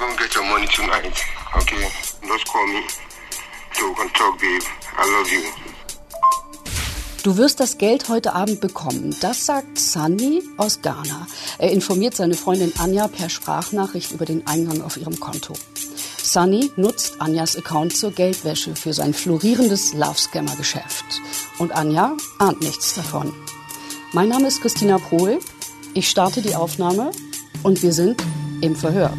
gonna get your money tonight, okay? Just call me so we can talk, babe. I love you. Du wirst das Geld heute Abend bekommen. Das sagt Sunny aus Ghana. Er informiert seine Freundin Anja per Sprachnachricht über den Eingang auf ihrem Konto. Sunny nutzt Anjas Account zur Geldwäsche für sein florierendes Love-Scammer-Geschäft. Und Anja ahnt nichts davon. Mein Name ist Christina Prohl. Ich starte die Aufnahme und wir sind im Verhör.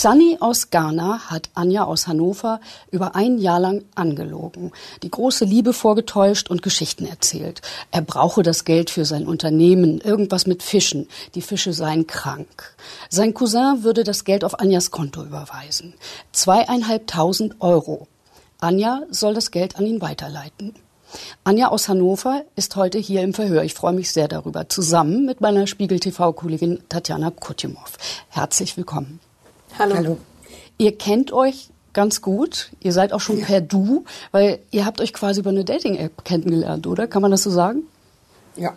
Sunny aus Ghana hat Anja aus Hannover über ein Jahr lang angelogen, die große Liebe vorgetäuscht und Geschichten erzählt. Er brauche das Geld für sein Unternehmen, irgendwas mit Fischen. Die Fische seien krank. Sein Cousin würde das Geld auf Anjas Konto überweisen. Zweieinhalbtausend Euro. Anja soll das Geld an ihn weiterleiten. Anja aus Hannover ist heute hier im Verhör. Ich freue mich sehr darüber, zusammen mit meiner Spiegel-TV-Kollegin Tatjana Kutimow. Herzlich willkommen. Hallo. Hallo. Ihr kennt euch ganz gut. Ihr seid auch schon ja. per Du, weil ihr habt euch quasi über eine Dating-App kennengelernt, oder? Kann man das so sagen? Ja.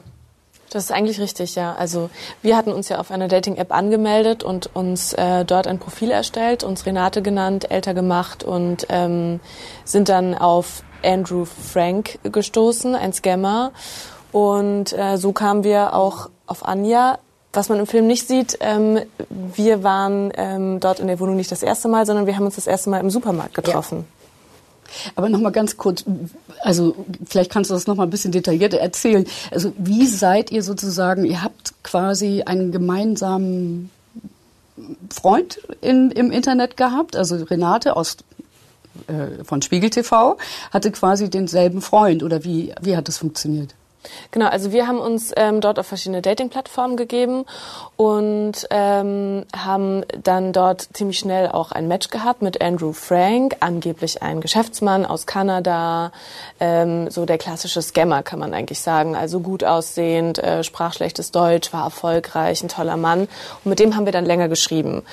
Das ist eigentlich richtig, ja. Also wir hatten uns ja auf einer Dating-App angemeldet und uns äh, dort ein Profil erstellt, uns Renate genannt, älter gemacht und ähm, sind dann auf Andrew Frank gestoßen, ein Scammer. Und äh, so kamen wir auch auf Anja, was man im Film nicht sieht, ähm, wir waren ähm, dort in der Wohnung nicht das erste Mal, sondern wir haben uns das erste Mal im Supermarkt getroffen. Ja. Aber noch mal ganz kurz, also vielleicht kannst du das noch mal ein bisschen detaillierter erzählen. Also wie seid ihr sozusagen? Ihr habt quasi einen gemeinsamen Freund in, im Internet gehabt, also Renate aus äh, von Spiegel TV hatte quasi denselben Freund oder wie wie hat das funktioniert? Genau, also wir haben uns ähm, dort auf verschiedene Dating-Plattformen gegeben und ähm, haben dann dort ziemlich schnell auch ein Match gehabt mit Andrew Frank, angeblich ein Geschäftsmann aus Kanada, ähm, so der klassische Scammer kann man eigentlich sagen, also gut aussehend, äh, sprach schlechtes Deutsch, war erfolgreich, ein toller Mann. Und mit dem haben wir dann länger geschrieben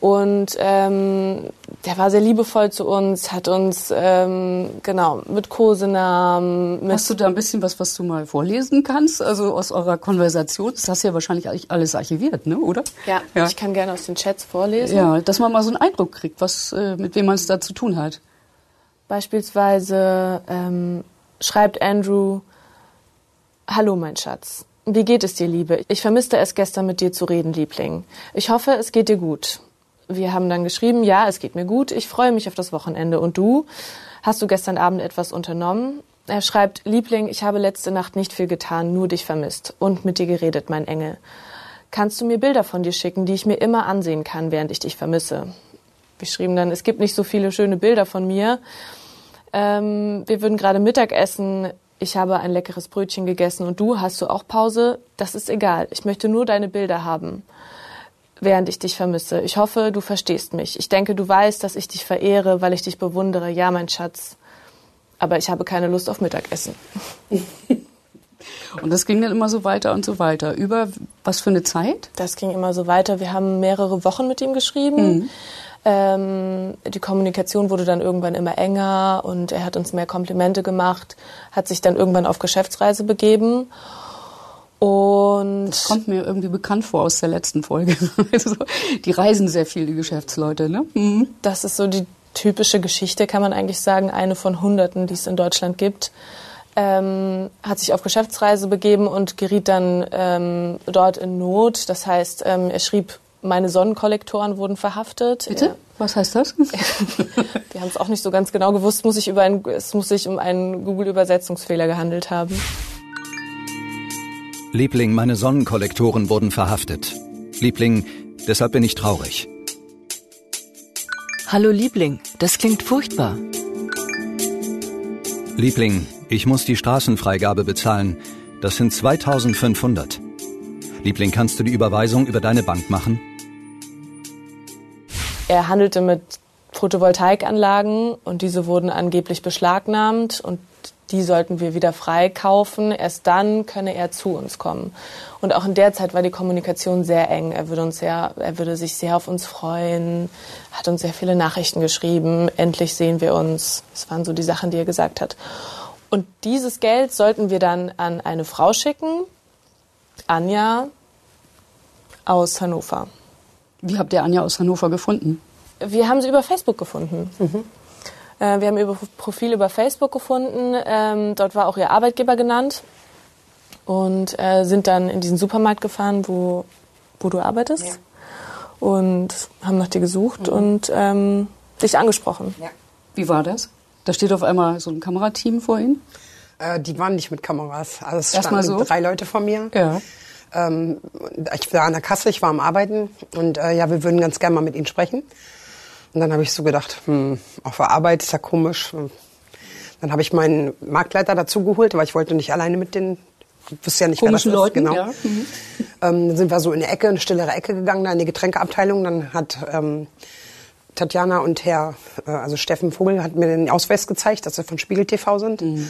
und ähm, der war sehr liebevoll zu uns, hat uns ähm, genau mit Kosenamen. Mit Hast du da ein bisschen was, was du mal vorlesen kannst? Also aus eurer Konversation? Das hast du ja wahrscheinlich alles archiviert, ne? Oder? Ja, ja. ich kann gerne aus den Chats vorlesen. Ja, dass man mal so einen Eindruck kriegt, was äh, mit wem man es da zu tun hat. Beispielsweise ähm, schreibt Andrew: Hallo, mein Schatz. Wie geht es dir, Liebe? Ich vermisste es gestern mit dir zu reden, Liebling. Ich hoffe, es geht dir gut wir haben dann geschrieben, ja, es geht mir gut, ich freue mich auf das Wochenende. Und du? Hast du gestern Abend etwas unternommen? Er schreibt, Liebling, ich habe letzte Nacht nicht viel getan, nur dich vermisst und mit dir geredet, mein Engel. Kannst du mir Bilder von dir schicken, die ich mir immer ansehen kann, während ich dich vermisse? Wir schrieben dann, es gibt nicht so viele schöne Bilder von mir. Ähm, wir würden gerade Mittag essen. Ich habe ein leckeres Brötchen gegessen und du hast du auch Pause? Das ist egal. Ich möchte nur deine Bilder haben während ich dich vermisse. Ich hoffe, du verstehst mich. Ich denke, du weißt, dass ich dich verehre, weil ich dich bewundere. Ja, mein Schatz. Aber ich habe keine Lust auf Mittagessen. Und das ging dann immer so weiter und so weiter. Über was für eine Zeit? Das ging immer so weiter. Wir haben mehrere Wochen mit ihm geschrieben. Mhm. Ähm, die Kommunikation wurde dann irgendwann immer enger und er hat uns mehr Komplimente gemacht, hat sich dann irgendwann auf Geschäftsreise begeben. Und das kommt mir irgendwie bekannt vor aus der letzten Folge. Also, die reisen sehr viel, die Geschäftsleute, ne? Mhm. Das ist so die typische Geschichte, kann man eigentlich sagen, eine von Hunderten, die es in Deutschland gibt. Ähm, hat sich auf Geschäftsreise begeben und geriet dann ähm, dort in Not. Das heißt, ähm, er schrieb, meine Sonnenkollektoren wurden verhaftet. Bitte? Ja. Was heißt das? Wir haben es auch nicht so ganz genau gewusst. Muss ich über ein, es muss sich um einen Google-Übersetzungsfehler gehandelt haben. Liebling, meine Sonnenkollektoren wurden verhaftet. Liebling, deshalb bin ich traurig. Hallo Liebling, das klingt furchtbar. Liebling, ich muss die Straßenfreigabe bezahlen. Das sind 2500. Liebling, kannst du die Überweisung über deine Bank machen? Er handelte mit Photovoltaikanlagen und diese wurden angeblich beschlagnahmt und die sollten wir wieder freikaufen. Erst dann könne er zu uns kommen. Und auch in der Zeit war die Kommunikation sehr eng. Er würde uns sehr, er würde sich sehr auf uns freuen, hat uns sehr viele Nachrichten geschrieben. Endlich sehen wir uns. Das waren so die Sachen, die er gesagt hat. Und dieses Geld sollten wir dann an eine Frau schicken, Anja aus Hannover. Wie habt ihr Anja aus Hannover gefunden? Wir haben sie über Facebook gefunden. Mhm. Äh, wir haben ihr Profil über Facebook gefunden. Ähm, dort war auch ihr Arbeitgeber genannt. Und äh, sind dann in diesen Supermarkt gefahren, wo, wo du arbeitest. Ja. Und haben nach dir gesucht mhm. und ähm, dich angesprochen. Ja. Wie war das? Da steht auf einmal so ein Kamerateam vor Ihnen? Äh, die waren nicht mit Kameras. Also es standen so? drei Leute vor mir. Ja. Ähm, ich war an der Kasse, ich war am Arbeiten und äh, ja, wir würden ganz gerne mal mit Ihnen sprechen. Und dann habe ich so gedacht, hm, auf der Arbeit ist ja komisch. Dann habe ich meinen Marktleiter dazu geholt, weil ich wollte nicht alleine mit den wusste ja nicht, Komischen wer das ist. Leuten, genau. Ja. Mhm. Ähm, dann sind wir so in die Ecke, eine stillere Ecke gegangen, da in die Getränkeabteilung. Dann hat ähm, Tatjana und Herr, äh, also Steffen Vogel, hat mir den Ausweis gezeigt, dass sie von Spiegel TV sind. Mhm.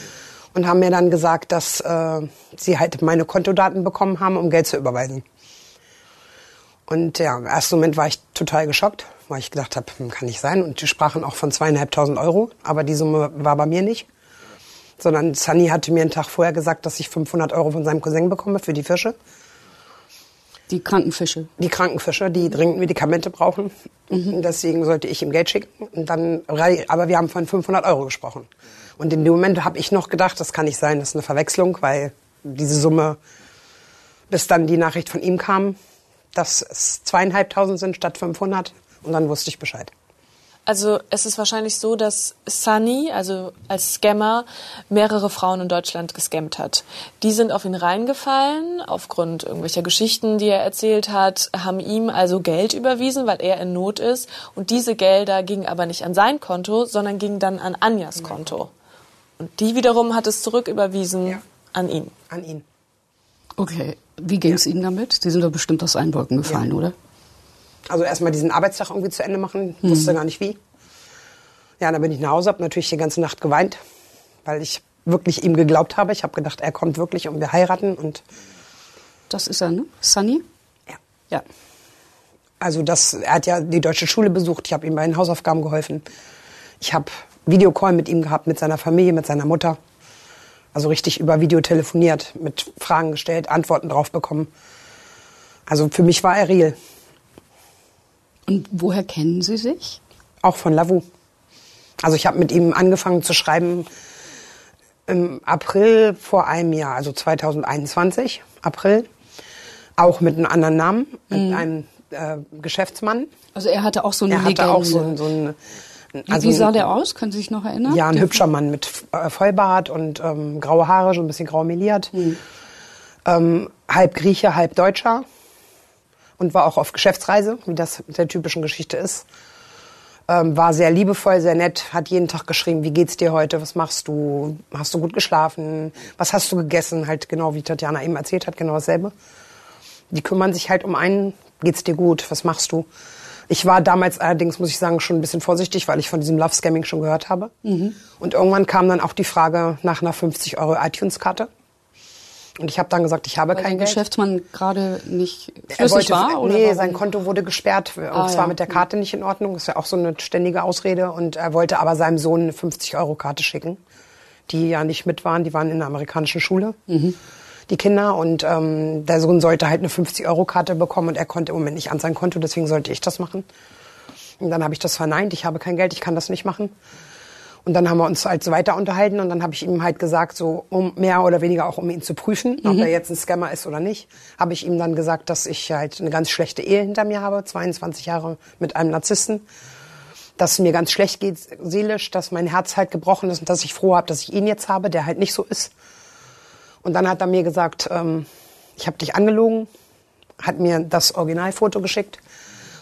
Und haben mir dann gesagt, dass äh, sie halt meine Kontodaten bekommen haben, um Geld zu überweisen. Und ja, im ersten Moment war ich total geschockt weil ich gedacht habe, hm, kann nicht sein. Und die sprachen auch von zweieinhalbtausend Euro, aber die Summe war bei mir nicht. Sondern Sunny hatte mir einen Tag vorher gesagt, dass ich 500 Euro von seinem Cousin bekomme für die Fische. Die Krankenfische. Die Krankenfische, die dringend Medikamente brauchen. Mhm. Deswegen sollte ich ihm Geld schicken. Und dann, aber wir haben von 500 Euro gesprochen. Und in dem Moment habe ich noch gedacht, das kann nicht sein, das ist eine Verwechslung, weil diese Summe, bis dann die Nachricht von ihm kam, dass es zweieinhalbtausend sind statt 500, und dann wusste ich Bescheid. Also es ist wahrscheinlich so, dass Sunny, also als Scammer, mehrere Frauen in Deutschland gescammt hat. Die sind auf ihn reingefallen, aufgrund irgendwelcher Geschichten, die er erzählt hat, haben ihm also Geld überwiesen, weil er in Not ist. Und diese Gelder gingen aber nicht an sein Konto, sondern gingen dann an Anjas Konto. Und die wiederum hat es zurücküberwiesen ja. an ihn. An ihn. Okay. Wie ging es ja. Ihnen damit? Sie sind doch bestimmt aus allen Wolken gefallen, ja. oder? Also erstmal diesen Arbeitstag irgendwie zu Ende machen, mhm. wusste gar nicht wie. Ja, dann bin ich nach Hause, habe natürlich die ganze Nacht geweint, weil ich wirklich ihm geglaubt habe. Ich habe gedacht, er kommt wirklich und wir heiraten und das ist er, ne? Sunny? Ja. Ja. Also das, er hat ja die deutsche Schule besucht. Ich habe ihm bei den Hausaufgaben geholfen. Ich habe Videocall mit ihm gehabt, mit seiner Familie, mit seiner Mutter. Also richtig über Video telefoniert, mit Fragen gestellt, Antworten drauf bekommen. Also für mich war er real. Und woher kennen Sie sich? Auch von Lavu. Also ich habe mit ihm angefangen zu schreiben im April vor einem Jahr, also 2021, April. Auch mit einem anderen Namen, mit mhm. einem äh, Geschäftsmann. Also er hatte auch so eine er Legende. hatte auch so, so ein also wie sah der aus? Können Sie sich noch erinnern? Ja, ein hübscher Mann mit äh, Vollbart und ähm, graue Haare, so ein bisschen grau meliert. Mhm. Ähm, halb Grieche, halb Deutscher und war auch auf Geschäftsreise, wie das mit der typischen Geschichte ist. Ähm, war sehr liebevoll, sehr nett, hat jeden Tag geschrieben, wie geht's dir heute, was machst du, hast du gut geschlafen, was hast du gegessen, halt genau wie Tatjana eben erzählt hat, genau dasselbe. Die kümmern sich halt um einen, geht's dir gut, was machst du. Ich war damals allerdings, muss ich sagen, schon ein bisschen vorsichtig, weil ich von diesem Love Scamming schon gehört habe. Mhm. Und irgendwann kam dann auch die Frage nach einer 50 Euro iTunes-Karte. Und ich habe dann gesagt, ich habe Weil kein Geld. Geschäftsmann gerade nicht flüssig wollte, war? Oder nee, warum? sein Konto wurde gesperrt und ah, zwar ja. mit der Karte nicht in Ordnung. Das ist ja auch so eine ständige Ausrede. Und er wollte aber seinem Sohn eine 50-Euro-Karte schicken, die ja nicht mit waren. Die waren in der amerikanischen Schule, mhm. die Kinder. Und ähm, der Sohn sollte halt eine 50-Euro-Karte bekommen und er konnte im Moment nicht an sein Konto, deswegen sollte ich das machen. Und dann habe ich das verneint. Ich habe kein Geld, ich kann das nicht machen. Und dann haben wir uns halt so weiter unterhalten und dann habe ich ihm halt gesagt, so um mehr oder weniger auch um ihn zu prüfen, mhm. ob er jetzt ein Scammer ist oder nicht, habe ich ihm dann gesagt, dass ich halt eine ganz schlechte Ehe hinter mir habe, 22 Jahre mit einem Narzissten, dass es mir ganz schlecht geht seelisch, dass mein Herz halt gebrochen ist und dass ich froh habe, dass ich ihn jetzt habe, der halt nicht so ist. Und dann hat er mir gesagt, ähm, ich habe dich angelogen, hat mir das Originalfoto geschickt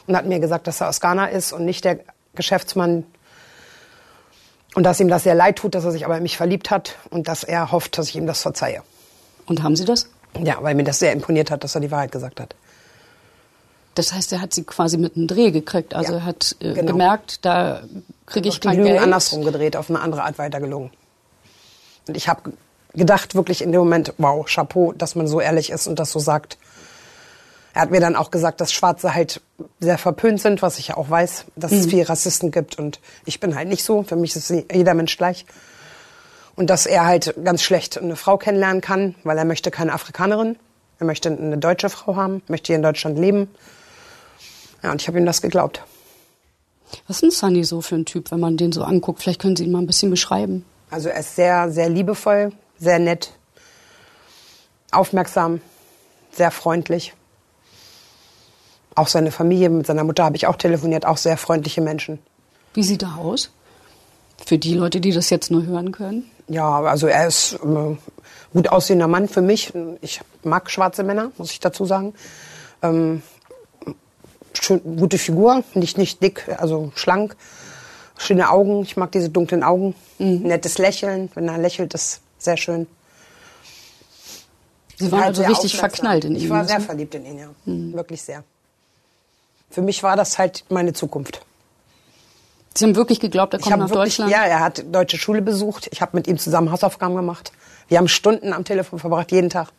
und hat mir gesagt, dass er aus Ghana ist und nicht der Geschäftsmann, und dass ihm das sehr leid tut, dass er sich aber in mich verliebt hat und dass er hofft, dass ich ihm das verzeihe. Und haben Sie das? Ja, weil mir das sehr imponiert hat, dass er die Wahrheit gesagt hat. Das heißt, er hat sie quasi mit einem Dreh gekriegt. Also ja, er hat äh, genau. gemerkt, da kriege ich kein Lügen Geld. andersrum gedreht, auf eine andere Art weitergelogen. Und ich habe gedacht wirklich in dem Moment, wow, Chapeau, dass man so ehrlich ist und das so sagt. Er hat mir dann auch gesagt, dass Schwarze halt sehr verpönt sind, was ich ja auch weiß, dass mhm. es viele Rassisten gibt und ich bin halt nicht so. Für mich ist jeder Mensch gleich. Und dass er halt ganz schlecht eine Frau kennenlernen kann, weil er möchte keine Afrikanerin. Er möchte eine deutsche Frau haben, möchte hier in Deutschland leben. Ja, und ich habe ihm das geglaubt. Was ist denn Sunny so für ein Typ, wenn man den so anguckt? Vielleicht können Sie ihn mal ein bisschen beschreiben. Also er ist sehr, sehr liebevoll, sehr nett, aufmerksam, sehr freundlich. Auch seine Familie, mit seiner Mutter habe ich auch telefoniert, auch sehr freundliche Menschen. Wie sieht er aus? Für die Leute, die das jetzt nur hören können? Ja, also er ist ein äh, gut aussehender Mann für mich. Ich mag schwarze Männer, muss ich dazu sagen. Ähm, schön, gute Figur, nicht, nicht dick, also schlank. Schöne Augen, ich mag diese dunklen Augen. Mhm. Nettes Lächeln, wenn er lächelt, ist sehr schön. Sie waren halt also richtig verknallt in ihn. Ich war sehr verliebt in ihn, ja. Mhm. Wirklich sehr. Für mich war das halt meine Zukunft. Sie haben wirklich geglaubt, er kommt nach wirklich, Deutschland? Ja, er hat deutsche Schule besucht. Ich habe mit ihm zusammen Hausaufgaben gemacht. Wir haben Stunden am Telefon verbracht, jeden Tag.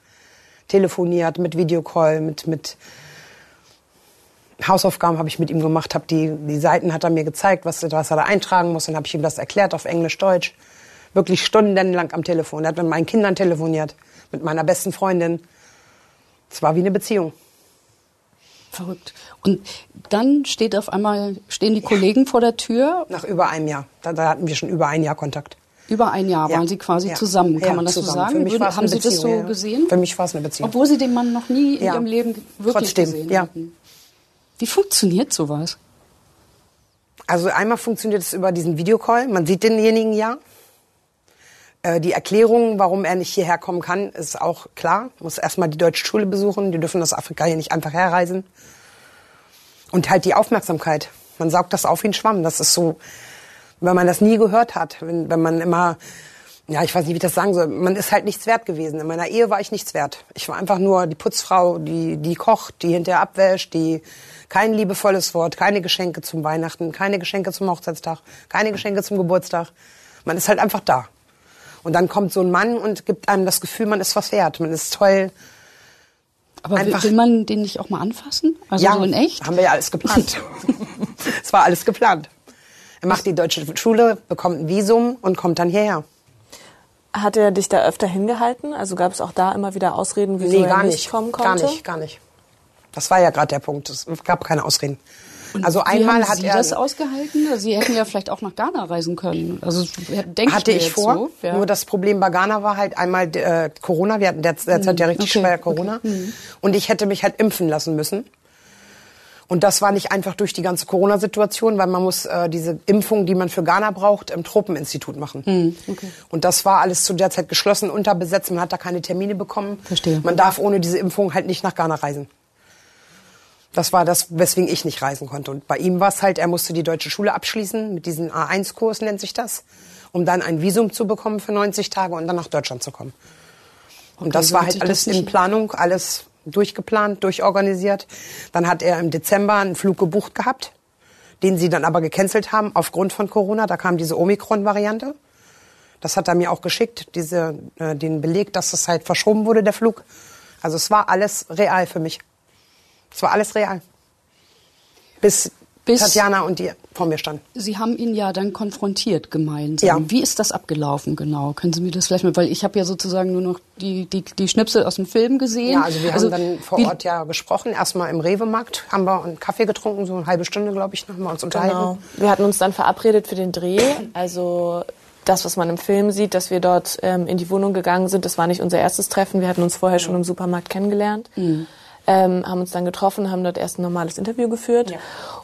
Telefoniert, mit Videocall, mit, mit Hausaufgaben habe ich mit ihm gemacht, habe die, die Seiten hat er mir gezeigt, was, was er da eintragen muss. Dann habe ich ihm das erklärt auf Englisch, Deutsch. Wirklich stundenlang am Telefon. Er hat mit meinen Kindern telefoniert, mit meiner besten Freundin. Es war wie eine Beziehung. Verrückt. Und dann steht auf einmal, stehen die Kollegen vor der Tür. Nach über einem Jahr. Da, da hatten wir schon über ein Jahr Kontakt. Über ein Jahr waren Sie quasi ja. zusammen, kann ja, man das zusammen. so sagen? Für mich Würden, haben Sie das so gesehen? Für mich war es eine Beziehung. Obwohl Sie den Mann noch nie in Ihrem Leben wirklich Trotzdem, gesehen ja. hatten. Wie funktioniert sowas? Also einmal funktioniert es über diesen Videocall. Man sieht denjenigen ja. Äh, die Erklärung, warum er nicht hierher kommen kann, ist auch klar. Muss erstmal die deutsche Schule besuchen. Die dürfen aus Afrika hier nicht einfach herreisen. Und halt die Aufmerksamkeit. Man saugt das auf wie ein Schwamm. Das ist so, wenn man das nie gehört hat, wenn, wenn man immer, ja, ich weiß nicht, wie ich das sagen soll, man ist halt nichts wert gewesen. In meiner Ehe war ich nichts wert. Ich war einfach nur die Putzfrau, die, die kocht, die hinterher abwäscht, die kein liebevolles Wort, keine Geschenke zum Weihnachten, keine Geschenke zum Hochzeitstag, keine Geschenke zum Geburtstag. Man ist halt einfach da. Und dann kommt so ein Mann und gibt einem das Gefühl, man ist was wert, man ist toll. Aber einfach, will man den nicht auch mal anfassen? Also ja, so in echt? haben wir ja alles geplant. es war alles geplant. Er macht die deutsche Schule, bekommt ein Visum und kommt dann hierher. Hat er dich da öfter hingehalten? Also gab es auch da immer wieder Ausreden, wieso nee, gar er nicht, nicht kommen konnte? Gar nicht, gar nicht. Das war ja gerade der Punkt. Es gab keine Ausreden. Und also einmal hat Sie er das ausgehalten. Sie hätten ja vielleicht auch nach Ghana reisen können. Also denke hatte ich, ich vor. So, ja. Nur das Problem bei Ghana war halt einmal äh, Corona. Wir hatten derzeit mhm. ja richtig okay. schwer Corona. Okay. Mhm. Und ich hätte mich halt impfen lassen müssen. Und das war nicht einfach durch die ganze Corona-Situation, weil man muss äh, diese Impfung, die man für Ghana braucht, im Tropeninstitut machen. Mhm. Okay. Und das war alles zu der Zeit geschlossen, unterbesetzt. Man hat da keine Termine bekommen. Verstehe. Man darf ohne diese Impfung halt nicht nach Ghana reisen. Das war das, weswegen ich nicht reisen konnte. Und bei ihm war es halt, er musste die deutsche Schule abschließen, mit diesem A1-Kurs nennt sich das, um dann ein Visum zu bekommen für 90 Tage und dann nach Deutschland zu kommen. Und okay, das war halt alles in Planung, alles durchgeplant, durchorganisiert. Dann hat er im Dezember einen Flug gebucht gehabt, den sie dann aber gecancelt haben aufgrund von Corona. Da kam diese Omikron-Variante. Das hat er mir auch geschickt, diese, äh, den Beleg, dass es halt verschoben wurde, der Flug. Also es war alles real für mich. Es war alles real. Bis, Bis Tatjana und die vor mir standen. Sie haben ihn ja dann konfrontiert gemeinsam. Ja. Wie ist das abgelaufen genau? Können Sie mir das vielleicht mal, weil ich habe ja sozusagen nur noch die, die, die Schnipsel aus dem Film gesehen. Ja, also wir also, haben dann vor Ort ja gesprochen. Erstmal im Rewe-Markt haben wir einen Kaffee getrunken, so eine halbe Stunde, glaube ich, nochmal uns unterhalten. Genau. Wir hatten uns dann verabredet für den Dreh. Also das, was man im Film sieht, dass wir dort ähm, in die Wohnung gegangen sind, das war nicht unser erstes Treffen. Wir hatten uns vorher schon im Supermarkt kennengelernt. Mhm ähm, haben uns dann getroffen, haben dort erst ein normales Interview geführt ja.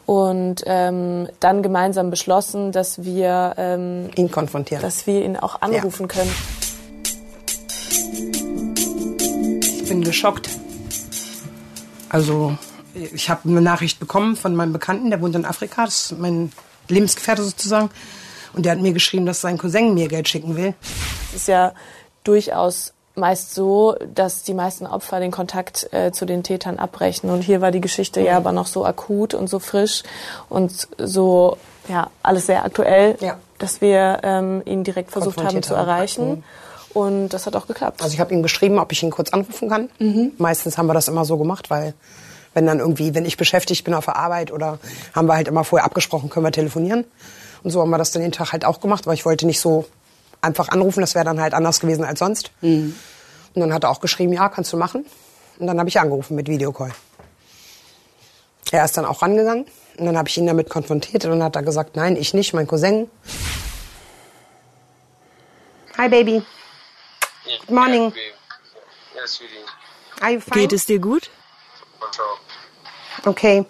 und ähm, dann gemeinsam beschlossen, dass wir ähm, ihn konfrontieren, dass wir ihn auch anrufen ja. können. Ich bin geschockt. Also ich habe eine Nachricht bekommen von meinem Bekannten, der wohnt in Afrika, das ist mein Lebensgefährte sozusagen. Und der hat mir geschrieben, dass sein Cousin mir Geld schicken will. Es ist ja durchaus meist so, dass die meisten Opfer den Kontakt äh, zu den Tätern abbrechen. Und hier war die Geschichte mhm. ja aber noch so akut und so frisch und so, ja, alles sehr aktuell, ja. dass wir ähm, ihn direkt versucht haben zu erreichen. Mhm. Und das hat auch geklappt. Also ich habe ihm geschrieben, ob ich ihn kurz anrufen kann. Mhm. Meistens haben wir das immer so gemacht, weil wenn dann irgendwie, wenn ich beschäftigt bin auf der Arbeit oder haben wir halt immer vorher abgesprochen, können wir telefonieren. Und so haben wir das dann den Tag halt auch gemacht, weil ich wollte nicht so einfach anrufen, das wäre dann halt anders gewesen als sonst. Mhm. Und dann hat er auch geschrieben, ja, kannst du machen. Und dann habe ich angerufen mit Videocall. Er ist dann auch rangegangen und dann habe ich ihn damit konfrontiert und dann hat er gesagt, nein, ich nicht, mein Cousin. Hi Baby. Good morning. Are you fine? Geht es dir gut? Okay.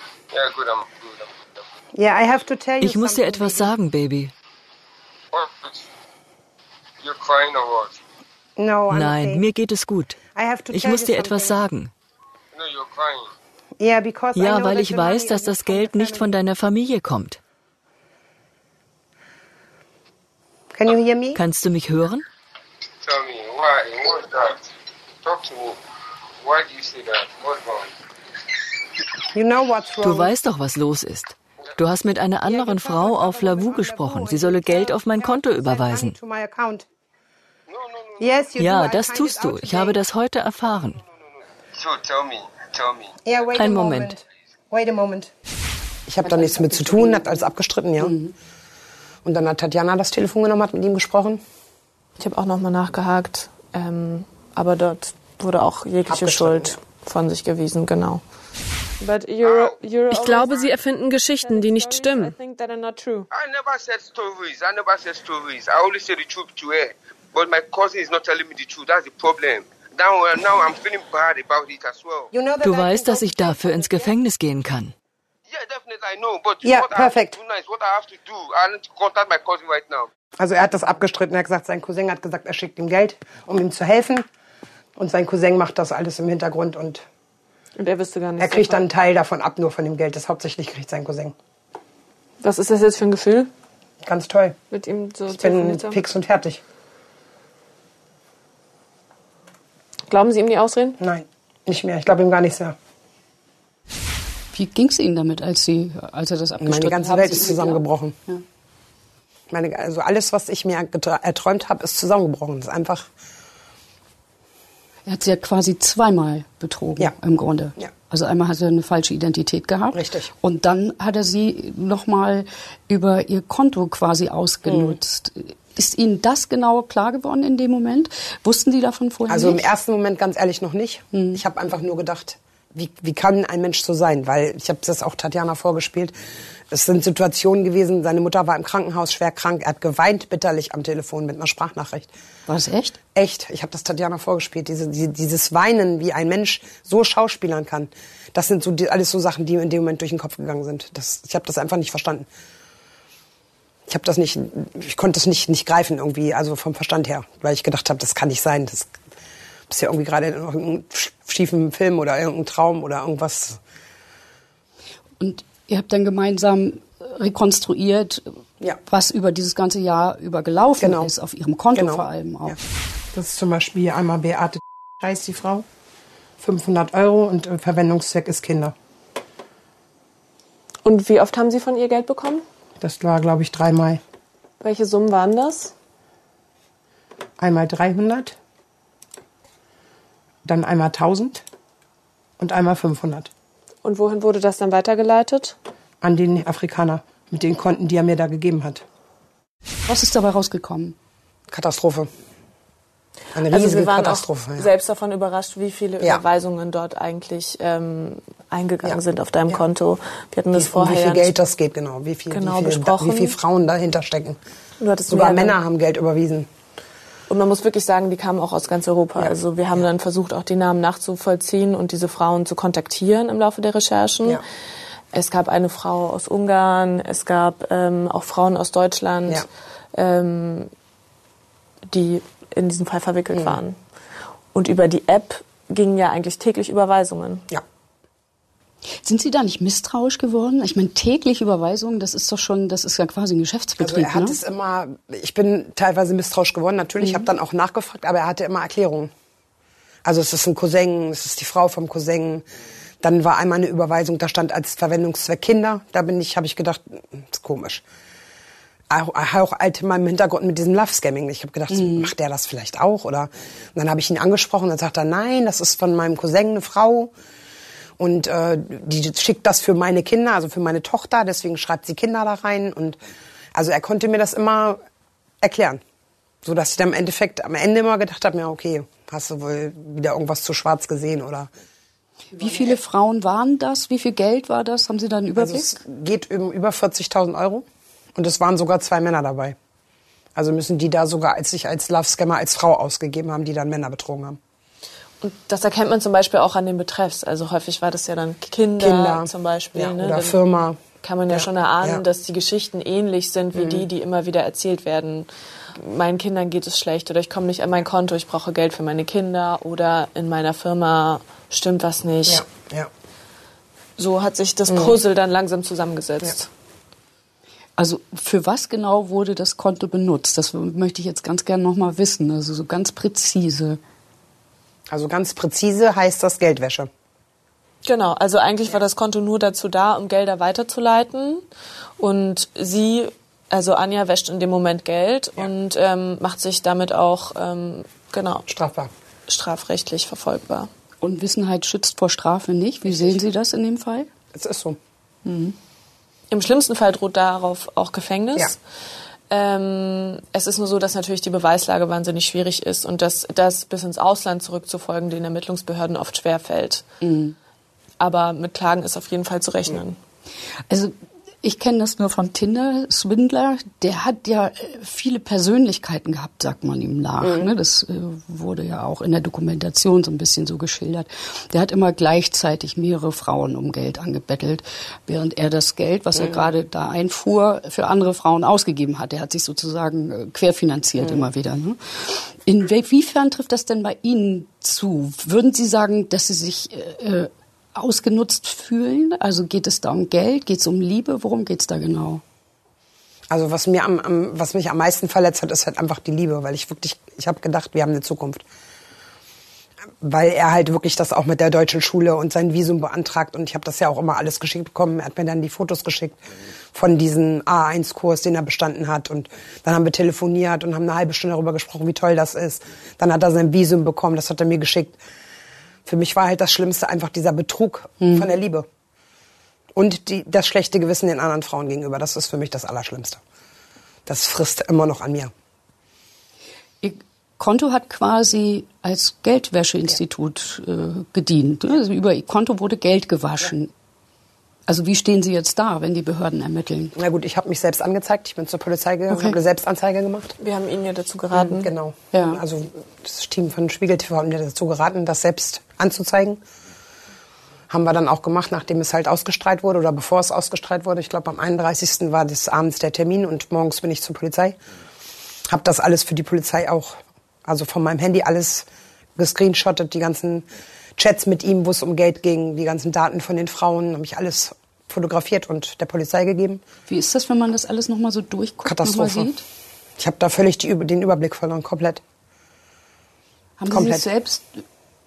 Yeah, I have to tell you ich muss dir etwas sagen, Baby. Nein, mir geht es gut. Ich muss dir etwas sagen. Ja, weil ich weiß, dass das Geld nicht von deiner Familie kommt. Kannst du mich hören? Du weißt doch, was los ist. Du hast mit einer anderen Frau auf Lavu gesprochen. Sie solle Geld auf mein Konto überweisen. Ja, das tust du. Ich habe das heute erfahren. Ein Moment. Ich habe da nichts mit zu tun, hat alles abgestritten, ja. Und dann hat Tatjana das Telefon genommen, hat mit ihm gesprochen. Ich habe auch nochmal nachgehakt, ähm, aber dort wurde auch jegliche Schuld von sich gewiesen, genau. Ich glaube, Sie erfinden Geschichten, die nicht stimmen. But my cousin is not telling me the truth. That's the problem. Du weißt, dass ich dafür ins Gefängnis gehen kann. Ja, perfekt. Also er hat das abgestritten. Er hat gesagt, sein Cousin hat gesagt, er schickt ihm Geld, um ihm zu helfen. Und sein Cousin macht das alles im Hintergrund und, und er wüsste gar nicht. Er kriegt dann einen Teil davon ab, nur von dem Geld. Das hauptsächlich kriegt sein Cousin. Was ist das jetzt für ein Gefühl? Ganz toll. Mit ihm so ich bin fix und fertig. Glauben Sie ihm die Ausreden? Nein, nicht mehr. Ich glaube ihm gar nichts mehr. Wie ging es Ihnen damit, als, Sie, als er das abgestritten Meine ganze haben? Welt ist zusammengebrochen. Ja. Meine, also alles, was ich mir erträumt habe, ist zusammengebrochen. Das ist einfach. Er hat sie ja quasi zweimal betrogen, ja. im Grunde. Ja. Also einmal hat er eine falsche Identität gehabt. Richtig. Und dann hat er sie nochmal über ihr Konto quasi ausgenutzt. Mhm. Ist Ihnen das genau klar geworden in dem Moment? Wussten Sie davon vorher Also nicht? im ersten Moment ganz ehrlich noch nicht. Mhm. Ich habe einfach nur gedacht, wie, wie kann ein Mensch so sein? Weil ich habe das auch Tatjana vorgespielt. Es sind Situationen gewesen, seine Mutter war im Krankenhaus schwer krank. Er hat geweint bitterlich am Telefon mit einer Sprachnachricht. War das echt? Echt. Ich habe das Tatjana vorgespielt. Diese, die, dieses Weinen, wie ein Mensch so schauspielern kann. Das sind so die, alles so Sachen, die in dem Moment durch den Kopf gegangen sind. Das, ich habe das einfach nicht verstanden ich habe das nicht, ich konnte es nicht, nicht greifen irgendwie, also vom Verstand her, weil ich gedacht habe, das kann nicht sein. Das ist ja irgendwie gerade in irgendeinem schiefen Film oder irgendein Traum oder irgendwas. Und ihr habt dann gemeinsam rekonstruiert, ja. was über dieses ganze Jahr über gelaufen genau. ist, auf ihrem Konto genau. vor allem auch. Ja. Das ist zum Beispiel einmal Beate heißt die Frau, 500 Euro und Verwendungszweck ist Kinder. Und wie oft haben Sie von ihr Geld bekommen? Das war, glaube ich, dreimal. Welche Summen waren das? Einmal 300, dann einmal 1000 und einmal 500. Und wohin wurde das dann weitergeleitet? An den Afrikaner mit den Konten, die er mir da gegeben hat. Was ist dabei rausgekommen? Katastrophe. Eine also wir waren Katastrophe. Auch ja. selbst davon überrascht, wie viele ja. Überweisungen dort eigentlich ähm, eingegangen ja. sind auf deinem Konto. Wir hatten das wie, vorher. Wie viel Geld das geht, genau. Wie viel, genau wie viel, besprochen. wie viele Frauen dahinter stecken. Sogar Männer haben Geld überwiesen. Und man muss wirklich sagen, die kamen auch aus ganz Europa. Ja. Also wir haben ja. dann versucht, auch die Namen nachzuvollziehen und diese Frauen zu kontaktieren im Laufe der Recherchen. Ja. Es gab eine Frau aus Ungarn, es gab ähm, auch Frauen aus Deutschland, ähm, die in diesem Fall verwickelt mhm. waren. Und über die App gingen ja eigentlich täglich Überweisungen. Ja. Sind Sie da nicht misstrauisch geworden? Ich meine, täglich Überweisungen, das ist doch schon, das ist ja quasi ein Geschäftsbetrieb. Also er hat ne? es immer, ich bin teilweise misstrauisch geworden, natürlich, mhm. ich habe dann auch nachgefragt, aber er hatte immer Erklärungen. Also es ist ein Cousin, es ist die Frau vom Cousin. Dann war einmal eine Überweisung, da stand als Verwendungszweck Kinder. Da bin ich, habe ich gedacht, das ist komisch. Auch, auch halt in meinem Hintergrund mit diesem Love-Scamming. Ich habe gedacht, mhm. macht der das vielleicht auch? Oder und dann habe ich ihn angesprochen und sagt er, nein, das ist von meinem Cousin eine Frau. Und äh, die schickt das für meine Kinder, also für meine Tochter, deswegen schreibt sie Kinder da rein. Und also er konnte mir das immer erklären. So dass ich dann im Endeffekt am Ende immer gedacht habe, ja, okay, hast du wohl wieder irgendwas zu schwarz gesehen oder. Wie viele Frauen waren das? Wie viel Geld war das? Haben Sie da einen Überblick? Also es geht um über 40.000 Euro. Und es waren sogar zwei Männer dabei. Also müssen die da sogar als sich als Love Scammer als Frau ausgegeben haben, die dann Männer betrogen haben. Und das erkennt man zum Beispiel auch an den Betreffs. Also häufig war das ja dann Kinder, Kinder. zum Beispiel. Ja, ne? Oder Firma. Kann man ja, ja schon erahnen, ja. dass die Geschichten ähnlich sind wie mhm. die, die immer wieder erzählt werden. Meinen Kindern geht es schlecht oder ich komme nicht an mein Konto, ich brauche Geld für meine Kinder oder in meiner Firma stimmt was nicht. Ja, ja. So hat sich das mhm. Puzzle mhm. dann langsam zusammengesetzt. Also für was genau wurde das Konto benutzt? Das möchte ich jetzt ganz gerne noch mal wissen. Also so ganz präzise. Also ganz präzise heißt das Geldwäsche. Genau, also eigentlich war das Konto nur dazu da, um Gelder weiterzuleiten. Und sie, also Anja, wäscht in dem Moment Geld ja. und ähm, macht sich damit auch ähm, genau strafbar, strafrechtlich verfolgbar. Und Wissenheit schützt vor Strafe nicht. Wie sehen Sie das in dem Fall? Es ist so. Mhm. Im schlimmsten Fall droht darauf auch Gefängnis. Ja. Ähm, es ist nur so, dass natürlich die Beweislage wahnsinnig schwierig ist und dass das bis ins Ausland zurückzufolgen den Ermittlungsbehörden oft schwerfällt. Mhm. Aber mit Klagen ist auf jeden Fall zu rechnen. Also ich kenne das nur von Tinder Swindler. Der hat ja äh, viele Persönlichkeiten gehabt, sagt man ihm nach. Mhm. Ne? Das äh, wurde ja auch in der Dokumentation so ein bisschen so geschildert. Der hat immer gleichzeitig mehrere Frauen um Geld angebettelt, während er das Geld, was mhm. er gerade da einfuhr, für andere Frauen ausgegeben hat. Er hat sich sozusagen äh, querfinanziert mhm. immer wieder. Ne? Inwiefern trifft das denn bei Ihnen zu? Würden Sie sagen, dass Sie sich äh, ausgenutzt fühlen? Also geht es da um Geld? Geht es um Liebe? Worum geht es da genau? Also was mir am, am, was mich am meisten verletzt hat, ist halt einfach die Liebe, weil ich wirklich, ich habe gedacht, wir haben eine Zukunft. Weil er halt wirklich das auch mit der deutschen Schule und sein Visum beantragt und ich habe das ja auch immer alles geschickt bekommen. Er hat mir dann die Fotos geschickt von diesem A1-Kurs, den er bestanden hat und dann haben wir telefoniert und haben eine halbe Stunde darüber gesprochen, wie toll das ist. Dann hat er sein Visum bekommen, das hat er mir geschickt für mich war halt das Schlimmste einfach dieser Betrug mhm. von der Liebe. Und die, das schlechte Gewissen den anderen Frauen gegenüber. Das ist für mich das Allerschlimmste. Das frisst immer noch an mir. Ihr Konto hat quasi als Geldwäscheinstitut äh, gedient. Also über Ihr Konto wurde Geld gewaschen. Also wie stehen Sie jetzt da, wenn die Behörden ermitteln? Na gut, ich habe mich selbst angezeigt. Ich bin zur Polizei gegangen, okay. habe eine Selbstanzeige gemacht. Wir haben Ihnen ja dazu geraten. Mhm, genau. Ja. Also das Team von Spiegel TV hat mir dazu geraten, das selbst anzuzeigen. Haben wir dann auch gemacht, nachdem es halt ausgestrahlt wurde oder bevor es ausgestrahlt wurde. Ich glaube, am 31. war des abends der Termin und morgens bin ich zur Polizei. Habe das alles für die Polizei auch, also von meinem Handy alles gescreenshottet, die ganzen Chats mit ihm, wo es um Geld ging, die ganzen Daten von den Frauen, habe ich alles fotografiert und der Polizei gegeben. Wie ist das, wenn man das alles nochmal so durchguckt, Katastrophe. Sieht? Ich habe da völlig die, den Überblick verloren, komplett. Haben komplett. Sie sich selbst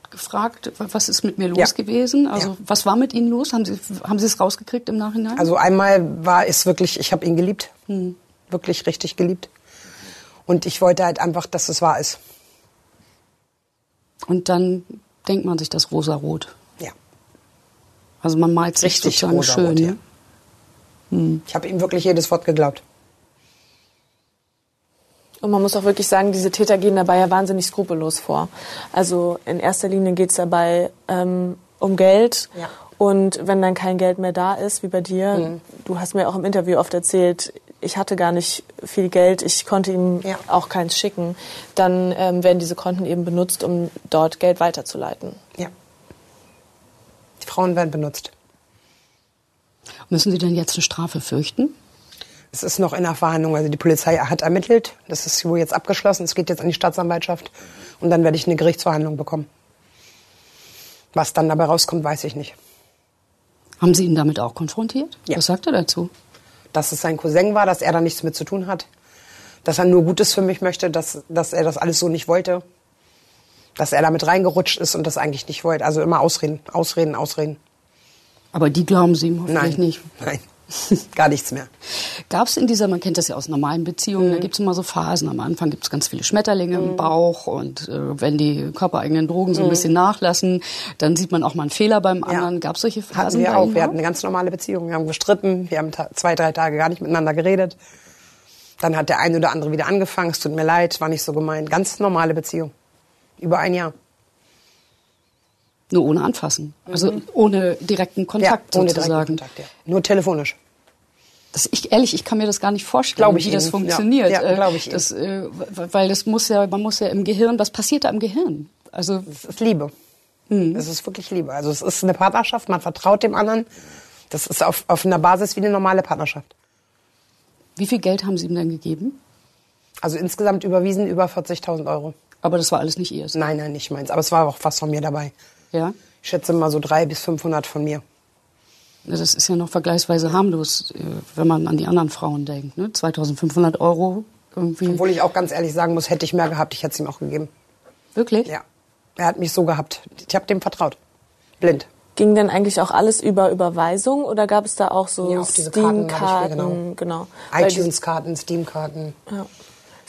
gefragt, was ist mit mir los ja. gewesen? Also ja. was war mit Ihnen los? Haben Sie, haben Sie es rausgekriegt im Nachhinein? Also einmal war es wirklich, ich habe ihn geliebt, hm. wirklich richtig geliebt. Und ich wollte halt einfach, dass es wahr ist. Und dann denkt man sich das rosarot. Ja. Also man malt sich Richtig sozusagen schön. Ja. Hm. Ich habe ihm wirklich jedes Wort geglaubt. Und man muss auch wirklich sagen, diese Täter gehen dabei ja wahnsinnig skrupellos vor. Also in erster Linie geht es dabei ähm, um Geld. Ja. Und wenn dann kein Geld mehr da ist, wie bei dir, mhm. du hast mir auch im Interview oft erzählt, ich hatte gar nicht viel Geld, ich konnte ihm ja. auch keins schicken, dann ähm, werden diese Konten eben benutzt, um dort Geld weiterzuleiten. Ja. Die Frauen werden benutzt. Müssen Sie denn jetzt eine Strafe fürchten? Es ist noch in der Verhandlung. Also die Polizei hat ermittelt. Das ist wohl jetzt abgeschlossen. Es geht jetzt an die Staatsanwaltschaft. Und dann werde ich eine Gerichtsverhandlung bekommen. Was dann dabei rauskommt, weiß ich nicht. Haben Sie ihn damit auch konfrontiert? Ja. Was sagt er dazu? Dass es sein Cousin war, dass er da nichts mit zu tun hat, dass er nur Gutes für mich möchte, dass, dass er das alles so nicht wollte, dass er damit reingerutscht ist und das eigentlich nicht wollte. Also immer ausreden, ausreden, ausreden. Aber die glauben Sie hoffentlich Nein. nicht. Nein, gar nichts mehr. Gab es in dieser, man kennt das ja aus normalen Beziehungen, mhm. da gibt es immer so Phasen. Am Anfang gibt es ganz viele Schmetterlinge mhm. im Bauch und äh, wenn die körpereigenen Drogen so ein mhm. bisschen nachlassen, dann sieht man auch mal einen Fehler beim anderen. Ja. Gab es solche Phasen? Hatten wir auch. Wir hatten eine ganz normale Beziehung. Wir haben gestritten, wir haben zwei, drei Tage gar nicht miteinander geredet. Dann hat der eine oder andere wieder angefangen, es tut mir leid, war nicht so gemeint. Ganz normale Beziehung. Über ein Jahr. Nur ohne Anfassen. Also mhm. ohne direkten Kontakt ja, ohne sozusagen. Direkten Kontakt, ja. Nur telefonisch. Das ich ehrlich, ich kann mir das gar nicht vorstellen, ich wie das funktioniert. Ja, ja glaube ich. Das, äh, weil das muss ja, man muss ja im Gehirn, was passiert da im Gehirn? Also es ist Liebe. Mhm. Es ist wirklich Liebe. Also es ist eine Partnerschaft, man vertraut dem anderen. Das ist auf, auf einer Basis wie eine normale Partnerschaft. Wie viel Geld haben Sie ihm denn gegeben? Also insgesamt überwiesen über 40.000 Euro. Aber das war alles nicht Ihres? Nein, nein, nicht meins. Aber es war auch was von mir dabei. Ja? Ich schätze mal so 300 bis 500 von mir. Das ist ja noch vergleichsweise harmlos, äh, wenn man an die anderen Frauen denkt. Ne? 2500 Euro irgendwie. Obwohl ich auch ganz ehrlich sagen muss, hätte ich mehr gehabt, ich hätte es ihm auch gegeben. Wirklich? Ja. Er hat mich so gehabt. Ich habe dem vertraut. Blind. Ging denn eigentlich auch alles über Überweisung oder gab es da auch so ja, Steam-Karten? Genau. genau. iTunes-Karten, Steam-Karten. Ja.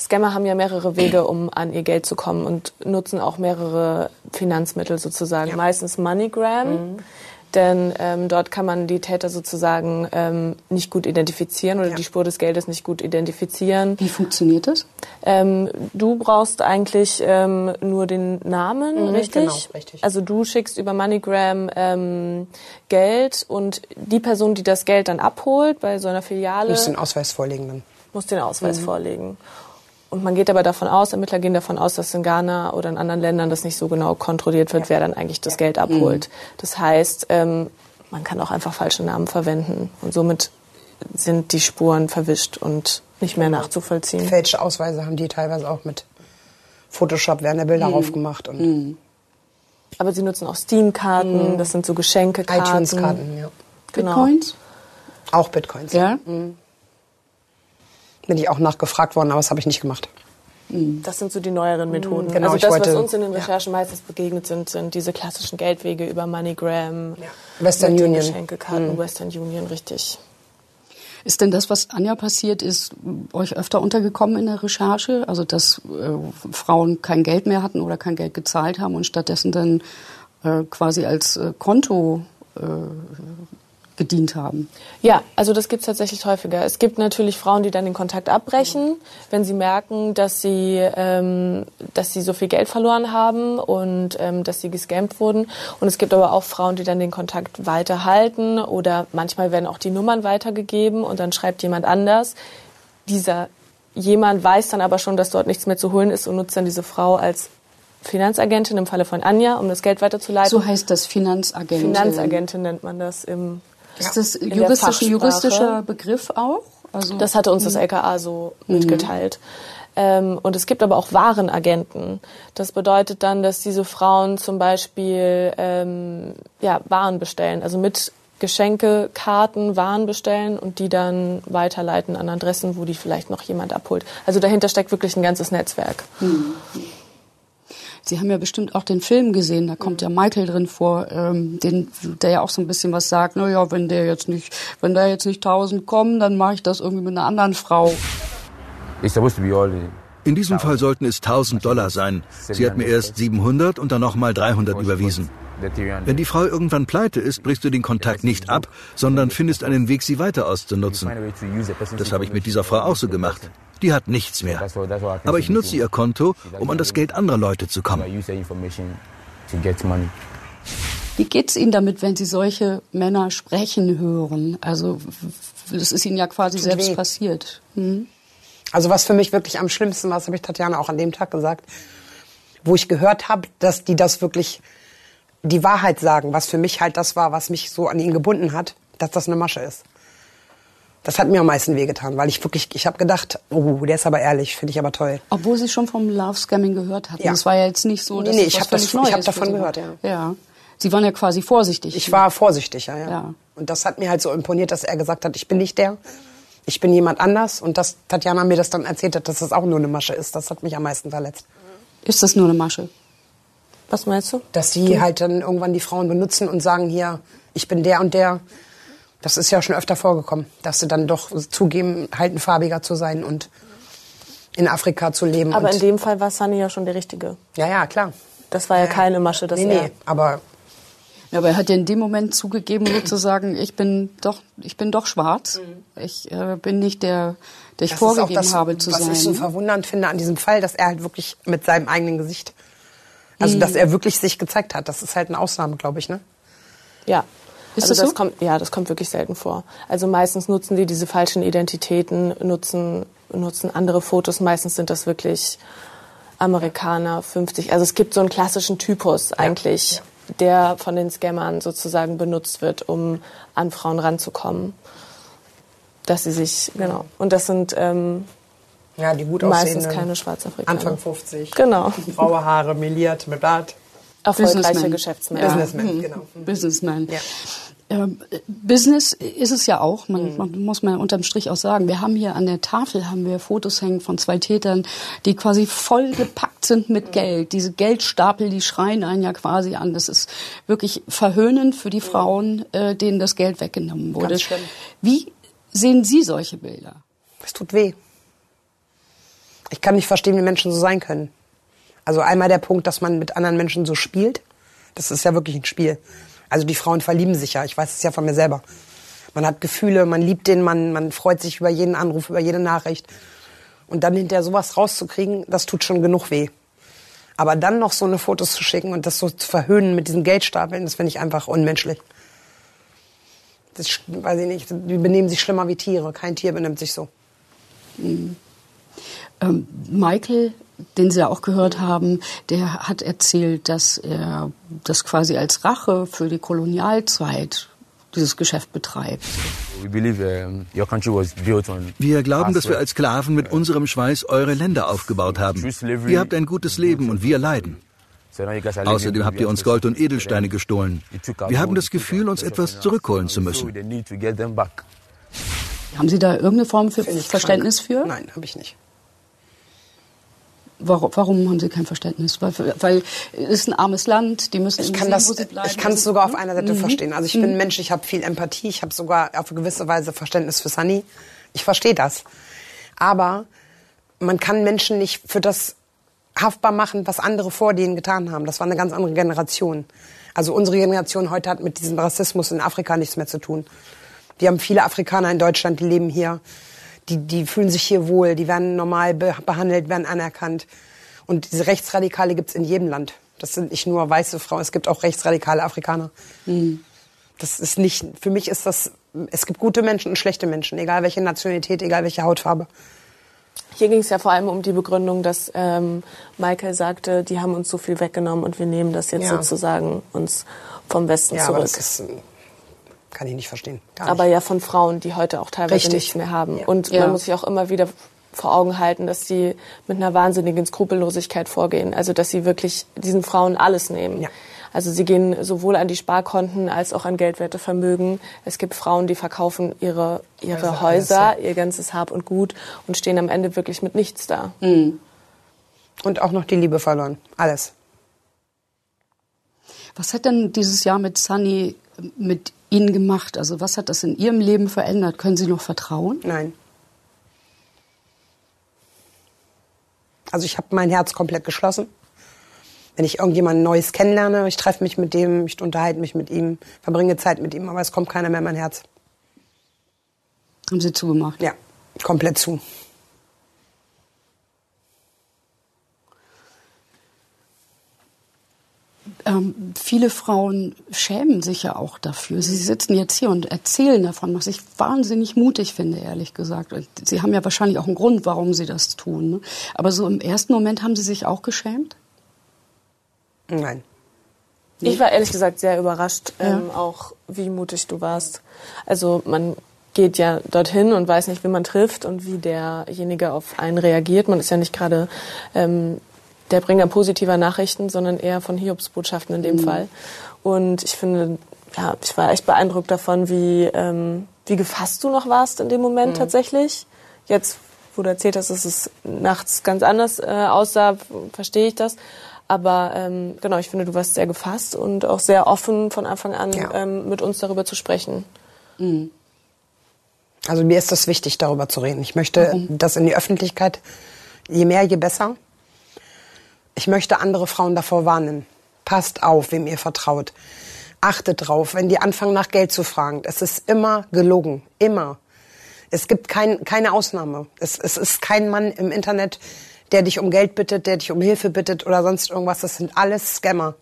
Scammer haben ja mehrere Wege, um an ihr Geld zu kommen und nutzen auch mehrere Finanzmittel sozusagen. Ja. Meistens MoneyGram. Mhm denn ähm, dort kann man die Täter sozusagen ähm, nicht gut identifizieren oder ja. die Spur des Geldes nicht gut identifizieren. Wie funktioniert das? Ähm, du brauchst eigentlich ähm, nur den Namen, mhm, richtig? Genau, richtig. Also du schickst über MoneyGram ähm, Geld und die Person, die das Geld dann abholt bei so einer Filiale, muss den Ausweis vorlegen dann. Muss den Ausweis mhm. vorlegen. Und man geht aber davon aus, Ermittler gehen davon aus, dass in Ghana oder in anderen Ländern das nicht so genau kontrolliert wird, ja. wer dann eigentlich das ja. Geld abholt. Mhm. Das heißt, ähm, man kann auch einfach falsche Namen verwenden und somit sind die Spuren verwischt und nicht mehr nachzuvollziehen. Fälsche Ausweise haben die teilweise auch mit Photoshop werden der Bilder mhm. aufgemacht und mhm. aber sie nutzen auch Steam-Karten, mhm. das sind so Geschenkekarten. iTunes-Karten, ja. Genau. Bitcoins? Auch Bitcoins. Ja. Mhm bin ich auch nachgefragt worden, aber das habe ich nicht gemacht. Mhm. Das sind so die neueren Methoden. Genau, also das, wollte, was uns in den Recherchen ja. meistens begegnet sind, sind diese klassischen Geldwege über MoneyGram, ja. Western Union, Geschenkekarten, mhm. Western Union, richtig. Ist denn das, was Anja passiert ist, euch öfter untergekommen in der Recherche? Also dass äh, Frauen kein Geld mehr hatten oder kein Geld gezahlt haben und stattdessen dann äh, quasi als äh, Konto gedient haben. Ja, also das gibt es tatsächlich häufiger. Es gibt natürlich Frauen, die dann den Kontakt abbrechen, wenn sie merken, dass sie, ähm, dass sie so viel Geld verloren haben und ähm, dass sie gescampt wurden. Und es gibt aber auch Frauen, die dann den Kontakt weiterhalten oder manchmal werden auch die Nummern weitergegeben und dann schreibt jemand anders. Dieser jemand weiß dann aber schon, dass dort nichts mehr zu holen ist und nutzt dann diese Frau als Finanzagentin im Falle von Anja, um das Geld weiterzuleiten. So heißt das Finanzagentin. Finanzagentin nennt man das im ist das juristisch, juristischer Begriff auch? Also, das hatte uns das mhm. LKA so mhm. mitgeteilt. Ähm, und es gibt aber auch Warenagenten. Das bedeutet dann, dass diese Frauen zum Beispiel ähm, ja, Waren bestellen, also mit Geschenke, Karten, Waren bestellen und die dann weiterleiten an Adressen, wo die vielleicht noch jemand abholt. Also dahinter steckt wirklich ein ganzes Netzwerk. Mhm. Sie haben ja bestimmt auch den Film gesehen, da kommt ja Michael drin vor, ähm, den, der ja auch so ein bisschen was sagt, naja, wenn der jetzt nicht, wenn da jetzt nicht tausend kommen, dann mache ich das irgendwie mit einer anderen Frau. In diesem Fall sollten es 1000 Dollar sein. Sie hat mir erst 700 und dann nochmal 300 überwiesen. Wenn die Frau irgendwann pleite ist, brichst du den Kontakt nicht ab, sondern findest einen Weg, sie weiter auszunutzen. Das habe ich mit dieser Frau auch so gemacht. Die hat nichts mehr. Aber ich nutze ihr Konto, um an das Geld anderer Leute zu kommen. Wie geht es Ihnen damit, wenn Sie solche Männer sprechen hören? Also das ist Ihnen ja quasi Tut selbst weh. passiert. Hm? Also was für mich wirklich am schlimmsten war, das habe ich Tatjana auch an dem Tag gesagt, wo ich gehört habe, dass die das wirklich die Wahrheit sagen, was für mich halt das war, was mich so an ihn gebunden hat, dass das eine Masche ist. Das hat mir am meisten wehgetan, weil ich wirklich, ich habe gedacht, oh, der ist aber ehrlich, finde ich aber toll. Obwohl Sie schon vom Love Scamming gehört hatten. Ja. Das war ja jetzt nicht so, dass nee, nee, ich habe das, ich hab davon gehört, ja. ja. Sie waren ja quasi vorsichtig. Ich war vorsichtig, ja, ja, ja. Und das hat mir halt so imponiert, dass er gesagt hat, ich bin nicht der, ich bin jemand anders. Und dass Tatjana mir das dann erzählt hat, dass das auch nur eine Masche ist, das hat mich am meisten verletzt. Ist das nur eine Masche? Was meinst du? Dass sie du? halt dann irgendwann die Frauen benutzen und sagen, hier, ich bin der und der Das ist ja schon öfter vorgekommen, dass sie dann doch zugeben, halten farbiger zu sein und in Afrika zu leben. Aber in dem Fall war Sunny ja schon der Richtige. Ja, ja, klar. Das war ja, ja keine Masche, das nee, nee, aber ja, aber er hat ja in dem Moment zugegeben, sozusagen, ich bin doch, ich bin doch schwarz. Mhm. Ich äh, bin nicht der, der ich das vorgegeben das, habe zu was sein. Was ich so verwundernd finde an diesem Fall, dass er halt wirklich mit seinem eigenen Gesicht, also mhm. dass er wirklich sich gezeigt hat. Das ist halt eine Ausnahme, glaube ich, ne? Ja. Ist also das, das so? kommt, ja, das kommt wirklich selten vor. Also meistens nutzen die diese falschen Identitäten, nutzen, nutzen andere Fotos. Meistens sind das wirklich Amerikaner 50. Also es gibt so einen klassischen Typus eigentlich. Ja der von den Scammern sozusagen benutzt wird, um an Frauen ranzukommen. Dass sie sich, genau. Und das sind ähm, ja, die gut meistens keine Schwarzafrikaner. Anfang 50. Genau. Graue Haare, meliert, mit Bart. Erfolgreiche Geschäftsmänner. Businessman, mhm. genau. Businessman. Ja. Ähm, Business ist es ja auch, man, mhm. man, muss man unterm Strich auch sagen. Wir haben hier an der Tafel haben wir Fotos hängen von zwei Tätern, die quasi voll gepackt sind mit mhm. Geld. Diese Geldstapel, die schreien einen ja quasi an. Das ist wirklich verhöhnend für die mhm. Frauen, äh, denen das Geld weggenommen wurde. Wie sehen Sie solche Bilder? Es tut weh. Ich kann nicht verstehen, wie Menschen so sein können. Also einmal der Punkt, dass man mit anderen Menschen so spielt. Das ist ja wirklich ein Spiel. Also die Frauen verlieben sich ja. Ich weiß es ja von mir selber. Man hat Gefühle, man liebt den Mann, man freut sich über jeden Anruf, über jede Nachricht. Und dann hinterher sowas rauszukriegen, das tut schon genug weh. Aber dann noch so eine Fotos zu schicken und das so zu verhöhnen mit diesen Geldstapeln, das finde ich einfach unmenschlich. Das weiß ich nicht, die benehmen sich schlimmer wie Tiere. Kein Tier benimmt sich so. Mhm. Ähm, Michael den Sie ja auch gehört haben, der hat erzählt, dass er das quasi als Rache für die Kolonialzeit dieses Geschäft betreibt. Wir glauben, dass wir als Sklaven mit unserem Schweiß eure Länder aufgebaut haben. Ihr habt ein gutes Leben und wir leiden. Außerdem habt ihr uns Gold und Edelsteine gestohlen. Wir haben das Gefühl, uns etwas zurückholen zu müssen. Haben Sie da irgendeine Form für Verständnis für? Nein, habe ich nicht. Warum, warum, haben Sie kein Verständnis? Weil, weil es ist ein armes Land, die müssen ich kann sehen, das, wo sie bleiben. Ich kann es sogar auf einer Seite mhm. verstehen. Also ich mhm. bin ein Mensch, ich habe viel Empathie, ich habe sogar auf eine gewisse Weise Verständnis für Sunny. Ich verstehe das. Aber man kann Menschen nicht für das haftbar machen, was andere vor denen getan haben. Das war eine ganz andere Generation. Also unsere Generation heute hat mit diesem Rassismus in Afrika nichts mehr zu tun. Wir haben viele Afrikaner in Deutschland, die leben hier die, die fühlen sich hier wohl, die werden normal behandelt, werden anerkannt. Und diese Rechtsradikale gibt's in jedem Land. Das sind nicht nur weiße Frauen, es gibt auch rechtsradikale Afrikaner. Mhm. Das ist nicht, für mich ist das, es gibt gute Menschen und schlechte Menschen, egal welche Nationalität, egal welche Hautfarbe. Hier ging es ja vor allem um die Begründung, dass ähm, Michael sagte, die haben uns so viel weggenommen und wir nehmen das jetzt ja. sozusagen uns vom Westen ja, zurück. Aber das ist, kann ich nicht verstehen. Aber ja von Frauen, die heute auch teilweise Richtig. nichts mehr haben. Ja. Und ja. man muss sich auch immer wieder vor Augen halten, dass sie mit einer wahnsinnigen Skrupellosigkeit vorgehen. Also dass sie wirklich diesen Frauen alles nehmen. Ja. Also sie gehen sowohl an die Sparkonten als auch an Geldwertevermögen. Es gibt Frauen, die verkaufen ihre, ihre also Häuser, alles, ihr ganzes Hab und Gut und stehen am Ende wirklich mit nichts da. Mhm. Und auch noch die Liebe verloren. Alles. Was hat denn dieses Jahr mit Sunny mit Ihnen gemacht? Also was hat das in Ihrem Leben verändert? Können Sie noch vertrauen? Nein. Also ich habe mein Herz komplett geschlossen. Wenn ich irgendjemanden Neues kennenlerne, ich treffe mich mit dem, ich unterhalte mich mit ihm, verbringe Zeit mit ihm, aber es kommt keiner mehr in mein Herz. Haben Sie zugemacht? Ja, komplett zu. Ähm, viele Frauen schämen sich ja auch dafür. Sie sitzen jetzt hier und erzählen davon, was ich wahnsinnig mutig finde, ehrlich gesagt. Und sie haben ja wahrscheinlich auch einen Grund, warum sie das tun. Ne? Aber so im ersten Moment haben Sie sich auch geschämt? Nein. Ich war ehrlich gesagt sehr überrascht, ja. ähm, auch wie mutig du warst. Also man geht ja dorthin und weiß nicht, wie man trifft und wie derjenige auf einen reagiert. Man ist ja nicht gerade ähm, der Bringer positiver Nachrichten, sondern eher von Hiobsbotschaften in dem mhm. Fall. Und ich finde, ja, ich war echt beeindruckt davon, wie, ähm, wie gefasst du noch warst in dem Moment mhm. tatsächlich. Jetzt, wo du erzählt hast, dass es nachts ganz anders äh, aussah, verstehe ich das. Aber ähm, genau, ich finde, du warst sehr gefasst und auch sehr offen von Anfang an ja. ähm, mit uns darüber zu sprechen. Mhm. Also mir ist das wichtig, darüber zu reden. Ich möchte Warum? das in die Öffentlichkeit, je mehr, je besser. Ich möchte andere Frauen davor warnen. Passt auf, wem ihr vertraut. Achtet drauf, wenn die anfangen nach Geld zu fragen. Es ist immer gelogen. Immer. Es gibt kein, keine Ausnahme. Es, es ist kein Mann im Internet, der dich um Geld bittet, der dich um Hilfe bittet oder sonst irgendwas. Das sind alles Scammer.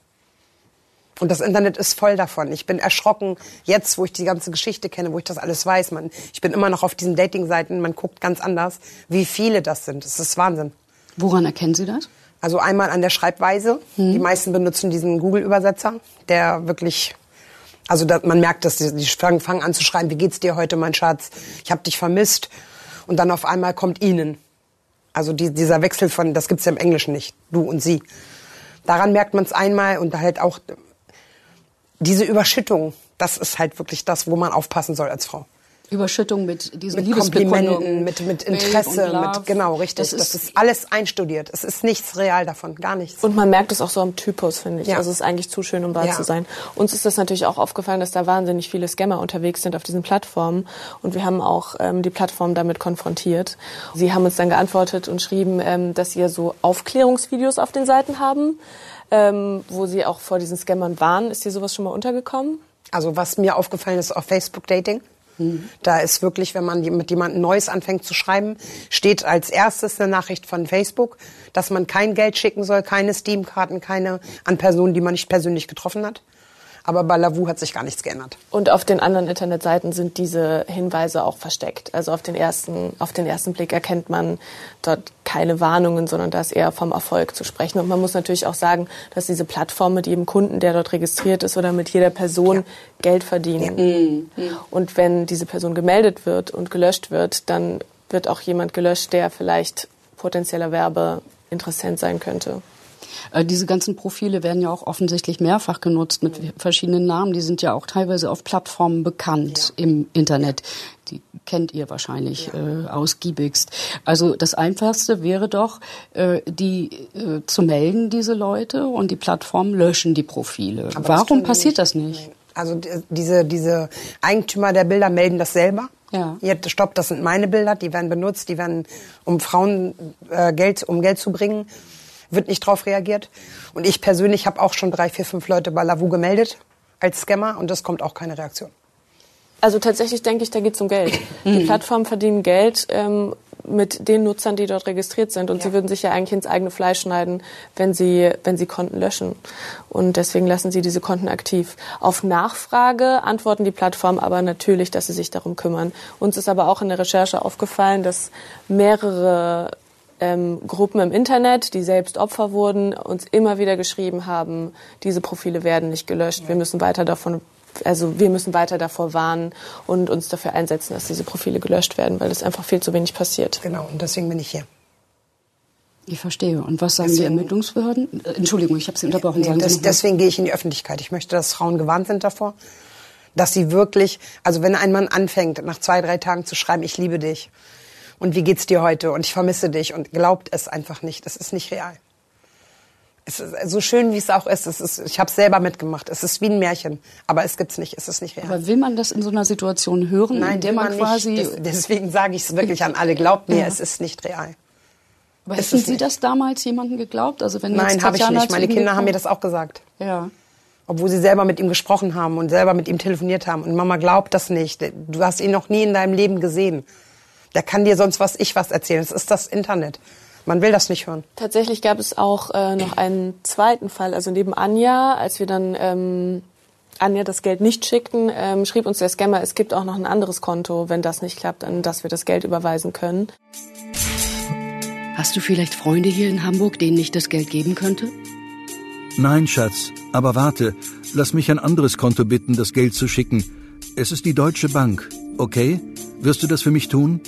Und das Internet ist voll davon. Ich bin erschrocken jetzt, wo ich die ganze Geschichte kenne, wo ich das alles weiß. Man, ich bin immer noch auf diesen Dating-Seiten. Man guckt ganz anders, wie viele das sind. Das ist Wahnsinn. Woran erkennen Sie das? Also einmal an der Schreibweise. Hm. Die meisten benutzen diesen Google-Übersetzer, der wirklich also da, man merkt, dass die, die fangen, fangen an zu schreiben, wie geht's dir heute, mein Schatz? Ich habe dich vermisst. Und dann auf einmal kommt ihnen. Also die, dieser Wechsel von, das gibt's ja im Englischen nicht, du und sie. Daran merkt man es einmal und halt auch diese Überschüttung, das ist halt wirklich das, wo man aufpassen soll als Frau. Überschüttung mit diesen mit Komplimenten, mit, mit Interesse, mit genau richtig. Das ist, das ist, alles einstudiert. Es ist nichts real davon, gar nichts. Und man merkt es auch so am Typus, finde ich. Ja. Also es ist eigentlich zu schön, um wahr ja. zu sein. Uns ist das natürlich auch aufgefallen, dass da wahnsinnig viele Scammer unterwegs sind auf diesen Plattformen. Und wir haben auch ähm, die Plattform damit konfrontiert. Sie haben uns dann geantwortet und schrieben, ähm, dass sie ja so Aufklärungsvideos auf den Seiten haben ähm, wo Sie auch vor diesen Scammern waren. Ist dir sowas schon mal untergekommen? Also was mir aufgefallen ist auf Facebook Dating. Da ist wirklich, wenn man mit jemandem Neues anfängt zu schreiben, steht als erstes eine Nachricht von Facebook, dass man kein Geld schicken soll, keine Steam-Karten, keine an Personen, die man nicht persönlich getroffen hat. Aber bei Lavu hat sich gar nichts geändert. Und auf den anderen Internetseiten sind diese Hinweise auch versteckt. Also auf den ersten, auf den ersten Blick erkennt man dort keine Warnungen, sondern da ist eher vom Erfolg zu sprechen. Und man muss natürlich auch sagen, dass diese Plattform mit jedem Kunden, der dort registriert ist oder mit jeder Person ja. Geld verdienen. Ja. Mhm. Und wenn diese Person gemeldet wird und gelöscht wird, dann wird auch jemand gelöscht, der vielleicht potenzieller Werbeinteressent sein könnte. Äh, diese ganzen Profile werden ja auch offensichtlich mehrfach genutzt mit verschiedenen Namen. Die sind ja auch teilweise auf Plattformen bekannt ja. im Internet. Die kennt ihr wahrscheinlich ja. äh, ausgiebigst. Also das Einfachste wäre doch, äh, die äh, zu melden, diese Leute, und die Plattformen löschen die Profile. Aber Warum passiert das nicht? Also diese, diese Eigentümer der Bilder melden das selber. Ja. Jetzt stopp, das sind meine Bilder, die werden benutzt, die werden, um Frauen äh, Geld, um Geld zu bringen wird nicht drauf reagiert. Und ich persönlich habe auch schon drei, vier, fünf Leute bei Lavu gemeldet als Scammer und es kommt auch keine Reaktion. Also tatsächlich denke ich, da geht es um Geld. Die mhm. Plattformen verdienen Geld ähm, mit den Nutzern, die dort registriert sind. Und ja. sie würden sich ja eigentlich ins eigene Fleisch schneiden, wenn sie, wenn sie Konten löschen. Und deswegen lassen sie diese Konten aktiv. Auf Nachfrage antworten die Plattformen aber natürlich, dass sie sich darum kümmern. Uns ist aber auch in der Recherche aufgefallen, dass mehrere ähm, Gruppen im Internet, die selbst Opfer wurden, uns immer wieder geschrieben haben, diese Profile werden nicht gelöscht. Wir müssen weiter davon also wir müssen weiter davor warnen und uns dafür einsetzen, dass diese Profile gelöscht werden, weil es einfach viel zu wenig passiert. Genau, und deswegen bin ich hier. Ich verstehe. Und was sagen deswegen, die Ermittlungsbehörden? Entschuldigung, ich habe Sie unterbrochen. Nee, das, deswegen gehe ich in die Öffentlichkeit. Ich möchte, dass Frauen gewarnt sind davor, dass sie wirklich, also wenn ein Mann anfängt, nach zwei, drei Tagen zu schreiben, ich liebe dich, und wie geht's dir heute und ich vermisse dich und glaubt es einfach nicht. Es ist nicht real. Es ist so schön, wie es auch ist. Es ist ich habe es selber mitgemacht. Es ist wie ein Märchen, aber es gibt's nicht. Es ist nicht real. Aber will man das in so einer Situation hören, Nein, in der man, man quasi nicht. deswegen sage ich es wirklich an alle. Glaubt mir, ja. es ist nicht real. Aber hätten Sie das damals jemandem geglaubt? Also wenn Nein, habe ich nicht. Meine Kinder haben mir das auch gesagt. Ja. Obwohl sie selber mit ihm gesprochen haben und selber mit ihm telefoniert haben. Und Mama glaubt das nicht. Du hast ihn noch nie in deinem Leben gesehen. Der kann dir sonst was ich was erzählen. Es ist das Internet. Man will das nicht hören. Tatsächlich gab es auch äh, noch einen zweiten Fall. Also neben Anja, als wir dann ähm, Anja das Geld nicht schickten, ähm, schrieb uns der Scammer, es gibt auch noch ein anderes Konto, wenn das nicht klappt, an das wir das Geld überweisen können. Hast du vielleicht Freunde hier in Hamburg, denen ich das Geld geben könnte? Nein, Schatz. Aber warte, lass mich ein anderes Konto bitten, das Geld zu schicken. Es ist die Deutsche Bank. Okay? Wirst du das für mich tun?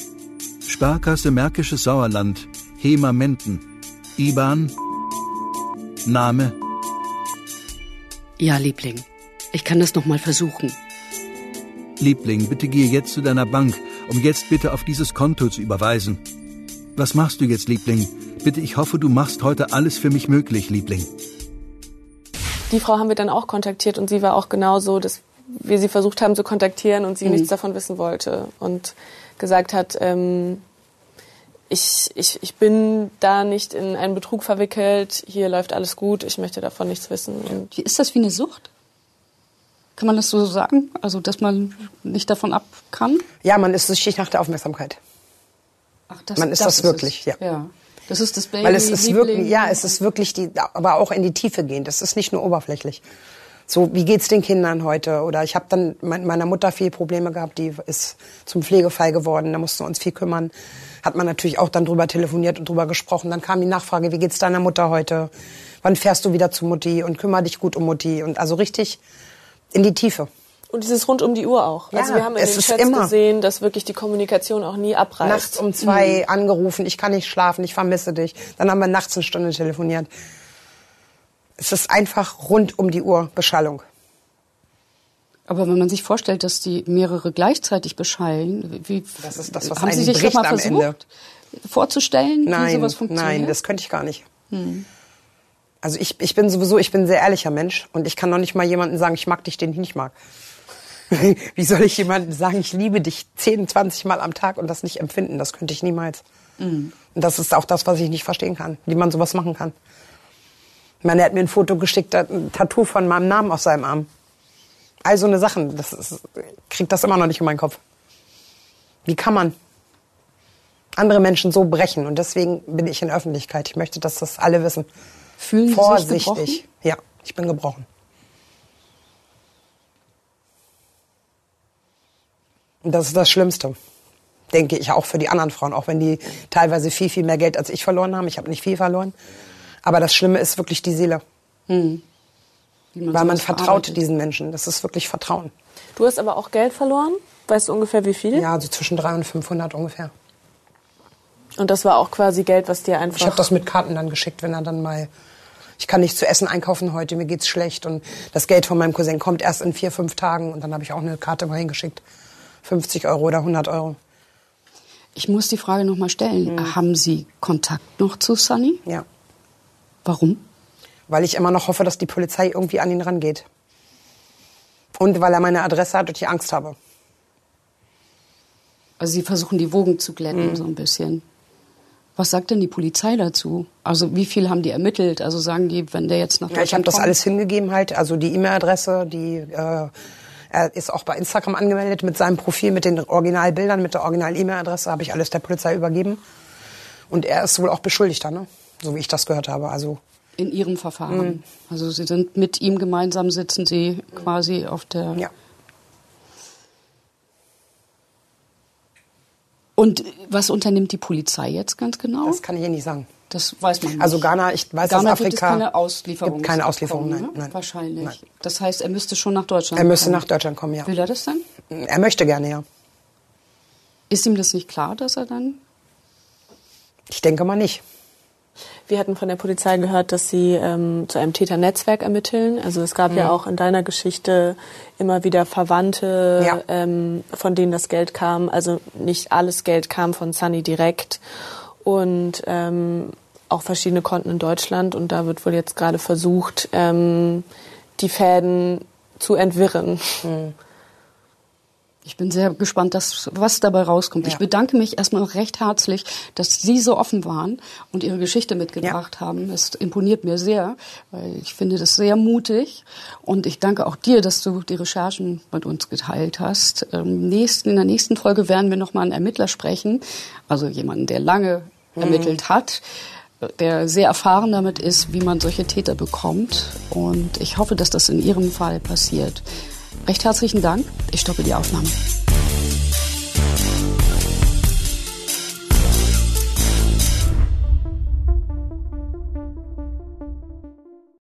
Sparkasse Märkisches Sauerland, Hema Menden, IBAN, Name. Ja, Liebling. Ich kann das noch mal versuchen. Liebling, bitte gehe jetzt zu deiner Bank, um jetzt bitte auf dieses Konto zu überweisen. Was machst du jetzt, Liebling? Bitte, ich hoffe, du machst heute alles für mich möglich, Liebling. Die Frau haben wir dann auch kontaktiert und sie war auch genauso, dass wir sie versucht haben zu kontaktieren und sie mhm. nichts davon wissen wollte und gesagt hat, ähm, ich, ich, ich bin da nicht in einen Betrug verwickelt, hier läuft alles gut, ich möchte davon nichts wissen. Und ist das wie eine Sucht? Kann man das so sagen? Also, dass man nicht davon ab kann? Ja, man ist süchtig nach der Aufmerksamkeit. Ach, das, man ist das, das ist wirklich, es. ja. ja. Das ist das Baby. Weil es ist wirklich, ja, es ist wirklich die, aber auch in die Tiefe gehend. Es ist nicht nur oberflächlich. So, wie geht's den Kindern heute? Oder ich habe dann mit meiner Mutter viel Probleme gehabt, die ist zum Pflegefall geworden, da mussten wir uns viel kümmern. Hat man natürlich auch dann drüber telefoniert und drüber gesprochen. Dann kam die Nachfrage, wie geht's deiner Mutter heute? Wann fährst du wieder zu Mutti und kümmere dich gut um Mutti? Und also richtig in die Tiefe. Und dieses rund um die Uhr auch. Ja, also wir haben in den Chats immer. gesehen, dass wirklich die Kommunikation auch nie abreißt. Nachts um zwei mhm. angerufen, ich kann nicht schlafen, ich vermisse dich. Dann haben wir nachts eine Stunde telefoniert. Es ist einfach rund um die Uhr Beschallung. Aber wenn man sich vorstellt, dass die mehrere gleichzeitig beschallen, wie das ist das, was haben Sie sich das mal versucht Ende. vorzustellen, nein, wie sowas funktioniert? Nein, das könnte ich gar nicht. Hm. Also ich, ich bin sowieso, ich bin ein sehr ehrlicher Mensch und ich kann noch nicht mal jemanden sagen, ich mag dich, den ich nicht mag. Wie soll ich jemandem sagen, ich liebe dich 10, 20 Mal am Tag und das nicht empfinden? Das könnte ich niemals. Mhm. Und das ist auch das, was ich nicht verstehen kann, wie man sowas machen kann. Ich meine, er hat mir ein Foto geschickt, ein Tattoo von meinem Namen auf seinem Arm. All so eine Sachen, das ist, kriegt das immer noch nicht in meinen Kopf. Wie kann man andere Menschen so brechen? Und deswegen bin ich in Öffentlichkeit. Ich möchte, dass das alle wissen. Fühlen Sie Vorsichtig. Sich gebrochen? Ja, ich bin gebrochen. Und das ist das Schlimmste, denke ich, auch für die anderen Frauen, auch wenn die teilweise viel, viel mehr Geld als ich verloren haben. Ich habe nicht viel verloren. Aber das Schlimme ist wirklich die Seele. Hm. Weil man vertraut diesen Menschen. Das ist wirklich Vertrauen. Du hast aber auch Geld verloren? Weißt du ungefähr wie viel? Ja, so zwischen 300 und 500 ungefähr. Und das war auch quasi Geld, was dir einfach... Ich habe das mit Karten dann geschickt, wenn er dann mal... Ich kann nicht zu essen einkaufen heute, mir geht's schlecht. Und das Geld von meinem Cousin kommt erst in vier, fünf Tagen. Und dann habe ich auch eine Karte mal hingeschickt. 50 Euro oder 100 Euro. Ich muss die Frage noch mal stellen. Mhm. Haben Sie Kontakt noch zu Sunny? Ja. Warum? Weil ich immer noch hoffe, dass die Polizei irgendwie an ihn rangeht. Und weil er meine Adresse hat und ich Angst habe. Also Sie versuchen die Wogen zu glätten, mhm. so ein bisschen. Was sagt denn die Polizei dazu? Also wie viel haben die ermittelt? Also sagen die, wenn der jetzt nach Deutschland ja, Ich habe das alles hingegeben halt, also die E-Mail-Adresse, die äh, er ist auch bei Instagram angemeldet mit seinem Profil, mit den Originalbildern, mit der Original-E-Mail-Adresse, habe ich alles der Polizei übergeben. Und er ist wohl auch Beschuldigter, ne? So wie ich das gehört habe. Also in Ihrem Verfahren. Mhm. Also Sie sind mit ihm gemeinsam, sitzen Sie quasi auf der. Ja. Und was unternimmt die Polizei jetzt ganz genau? Das kann ich Ihnen nicht sagen. Das weiß man nicht. Also Ghana, ich weiß, Ghana dass Afrika... Gibt es keine Auslieferung. Gibt keine Auslieferung, nein, ne? nein. Wahrscheinlich. Nein. Das heißt, er müsste schon nach Deutschland Er müsste kommen. nach Deutschland kommen, ja. Will er das dann? Er möchte gerne, ja. Ist ihm das nicht klar, dass er dann... Ich denke mal nicht. Wir hatten von der Polizei gehört, dass sie ähm, zu einem Täternetzwerk ermitteln. Also es gab mhm. ja auch in deiner Geschichte immer wieder Verwandte, ja. ähm, von denen das Geld kam. Also nicht alles Geld kam von Sunny direkt. Und ähm, auch verschiedene Konten in Deutschland und da wird wohl jetzt gerade versucht, ähm, die Fäden zu entwirren. Hm. Ich bin sehr gespannt, dass, was dabei rauskommt. Ja. Ich bedanke mich erstmal recht herzlich, dass Sie so offen waren und Ihre Geschichte mitgebracht ja. haben. Es imponiert mir sehr, weil ich finde das sehr mutig. Und ich danke auch dir, dass du die Recherchen mit uns geteilt hast. Ähm, nächsten, in der nächsten Folge werden wir nochmal einen Ermittler sprechen, also jemanden, der lange mhm. ermittelt hat der sehr erfahren damit ist, wie man solche Täter bekommt. Und ich hoffe, dass das in Ihrem Fall passiert. Recht herzlichen Dank. Ich stoppe die Aufnahme.